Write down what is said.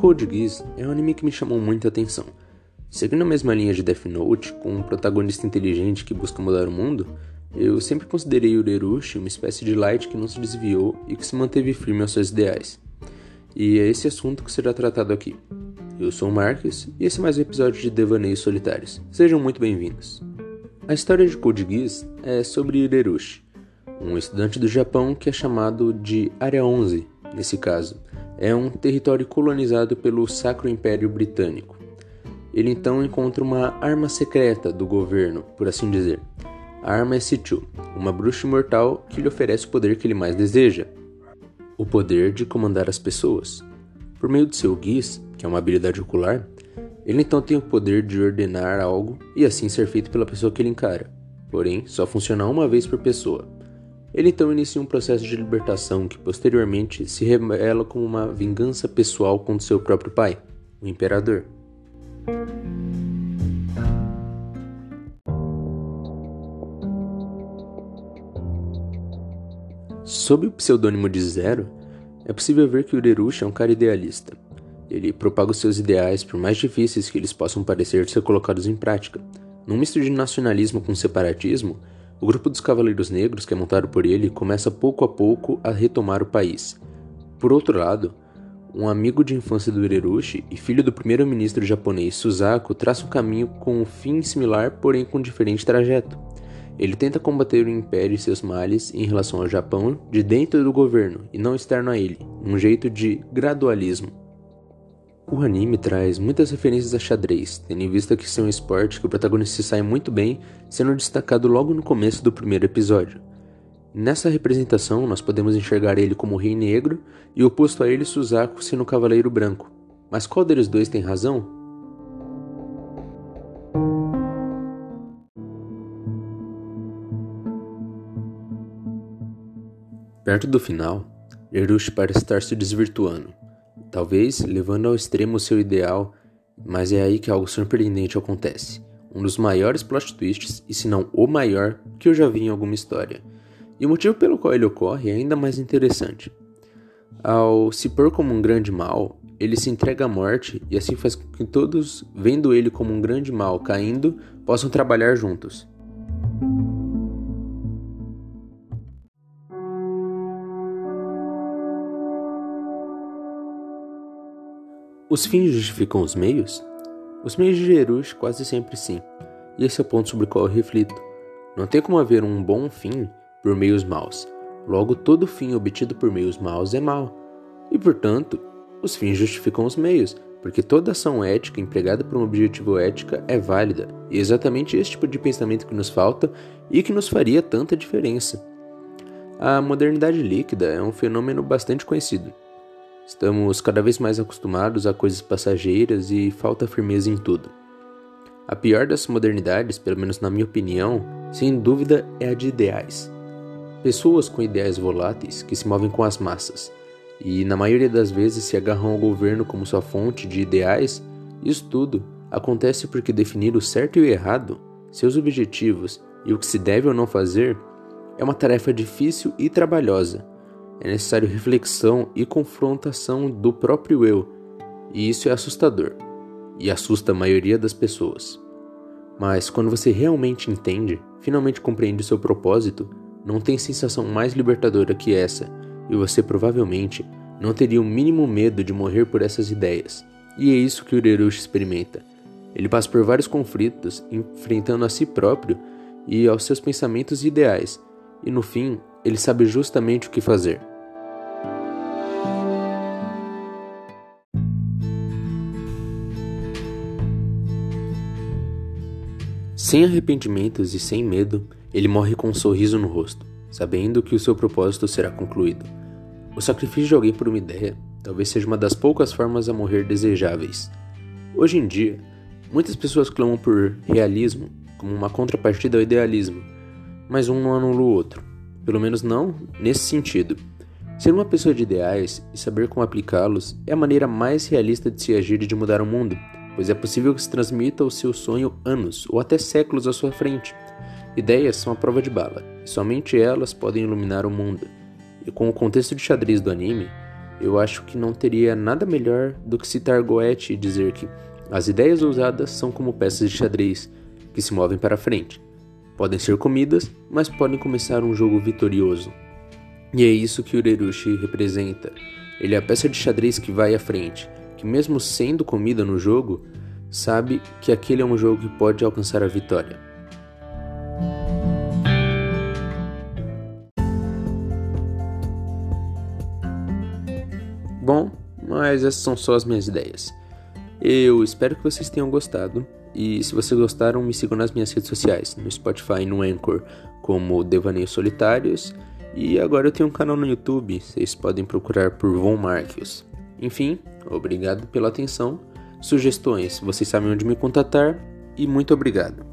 Code Geass é um anime que me chamou muita atenção. Seguindo a mesma linha de Death Note, com um protagonista inteligente que busca mudar o mundo, eu sempre considerei o Urerushi uma espécie de light que não se desviou e que se manteve firme aos seus ideais. E é esse assunto que será tratado aqui. Eu sou o Marques e esse é mais um episódio de Devaneios Solitários. Sejam muito bem-vindos. A história de Code Geass é sobre Urerushi, um estudante do Japão que é chamado de Área 11, nesse caso. É um território colonizado pelo Sacro Império Britânico. Ele então encontra uma arma secreta do governo, por assim dizer. A arma é Sichu, uma bruxa imortal que lhe oferece o poder que ele mais deseja: o poder de comandar as pessoas. Por meio de seu guis, que é uma habilidade ocular, ele então tem o poder de ordenar algo e assim ser feito pela pessoa que ele encara. Porém, só funciona uma vez por pessoa. Ele então inicia um processo de libertação que posteriormente se revela como uma vingança pessoal contra seu próprio pai, o imperador. Sob o pseudônimo de Zero, é possível ver que o Urerushi é um cara idealista. Ele propaga os seus ideais, por mais difíceis que eles possam parecer ser colocados em prática. Num misto de nacionalismo com separatismo, o grupo dos Cavaleiros Negros, que é montado por ele, começa pouco a pouco a retomar o país. Por outro lado, um amigo de infância do Urerushi e filho do primeiro-ministro japonês Suzaku traça um caminho com um fim similar, porém com um diferente trajeto. Ele tenta combater o Império e seus males em relação ao Japão de dentro do governo e não externo a ele, um jeito de gradualismo. O anime traz muitas referências a xadrez, tendo em vista que isso é um esporte que o protagonista sai muito bem, sendo destacado logo no começo do primeiro episódio. Nessa representação, nós podemos enxergar ele como o Rei Negro e oposto a ele Suzaku sendo o Cavaleiro Branco. Mas qual deles dois tem razão? Perto do final, Lerush parece estar se desvirtuando talvez levando ao extremo seu ideal, mas é aí que algo surpreendente acontece. Um dos maiores plot twists, e se não o maior, que eu já vi em alguma história. E o motivo pelo qual ele ocorre é ainda mais interessante. Ao se pôr como um grande mal, ele se entrega à morte e assim faz com que todos, vendo ele como um grande mal caindo, possam trabalhar juntos. Os fins justificam os meios? Os meios de Jerush quase sempre sim, e esse é o ponto sobre o qual eu reflito. Não tem como haver um bom fim por meios maus. Logo, todo fim obtido por meios maus é mau. E, portanto, os fins justificam os meios, porque toda ação ética empregada por um objetivo ética é válida, e é exatamente esse tipo de pensamento que nos falta e que nos faria tanta diferença. A modernidade líquida é um fenômeno bastante conhecido. Estamos cada vez mais acostumados a coisas passageiras e falta firmeza em tudo. A pior das modernidades, pelo menos na minha opinião, sem dúvida é a de ideais. Pessoas com ideais voláteis que se movem com as massas e, na maioria das vezes, se agarram ao governo como sua fonte de ideais, isso tudo acontece porque definir o certo e o errado, seus objetivos e o que se deve ou não fazer é uma tarefa difícil e trabalhosa é necessário reflexão e confrontação do próprio eu, e isso é assustador, e assusta a maioria das pessoas. Mas quando você realmente entende, finalmente compreende o seu propósito, não tem sensação mais libertadora que essa, e você provavelmente não teria o mínimo medo de morrer por essas ideias. E é isso que o Urerushi experimenta. Ele passa por vários conflitos, enfrentando a si próprio e aos seus pensamentos e ideais, e no fim, ele sabe justamente o que fazer. Sem arrependimentos e sem medo, ele morre com um sorriso no rosto, sabendo que o seu propósito será concluído. O sacrifício de alguém por uma ideia talvez seja uma das poucas formas a morrer desejáveis. Hoje em dia, muitas pessoas clamam por realismo como uma contrapartida ao idealismo, mas um não anula o outro, pelo menos não nesse sentido. Ser uma pessoa de ideais e saber como aplicá-los é a maneira mais realista de se agir e de mudar o mundo pois é possível que se transmita o seu sonho anos ou até séculos à sua frente. Ideias são a prova de bala, e somente elas podem iluminar o mundo. E com o contexto de xadrez do anime, eu acho que não teria nada melhor do que citar Goethe e dizer que as ideias ousadas são como peças de xadrez que se movem para frente. Podem ser comidas, mas podem começar um jogo vitorioso. E é isso que o representa. Ele é a peça de xadrez que vai à frente, que mesmo sendo comida no jogo, sabe que aquele é um jogo que pode alcançar a vitória. Bom, mas essas são só as minhas ideias. Eu espero que vocês tenham gostado. E se vocês gostaram, me sigam nas minhas redes sociais, no Spotify e no Anchor, como Devaneios Solitários. E agora eu tenho um canal no YouTube, vocês podem procurar por Von Marquios. Enfim, obrigado pela atenção. Sugestões, vocês sabem onde me contatar. E muito obrigado.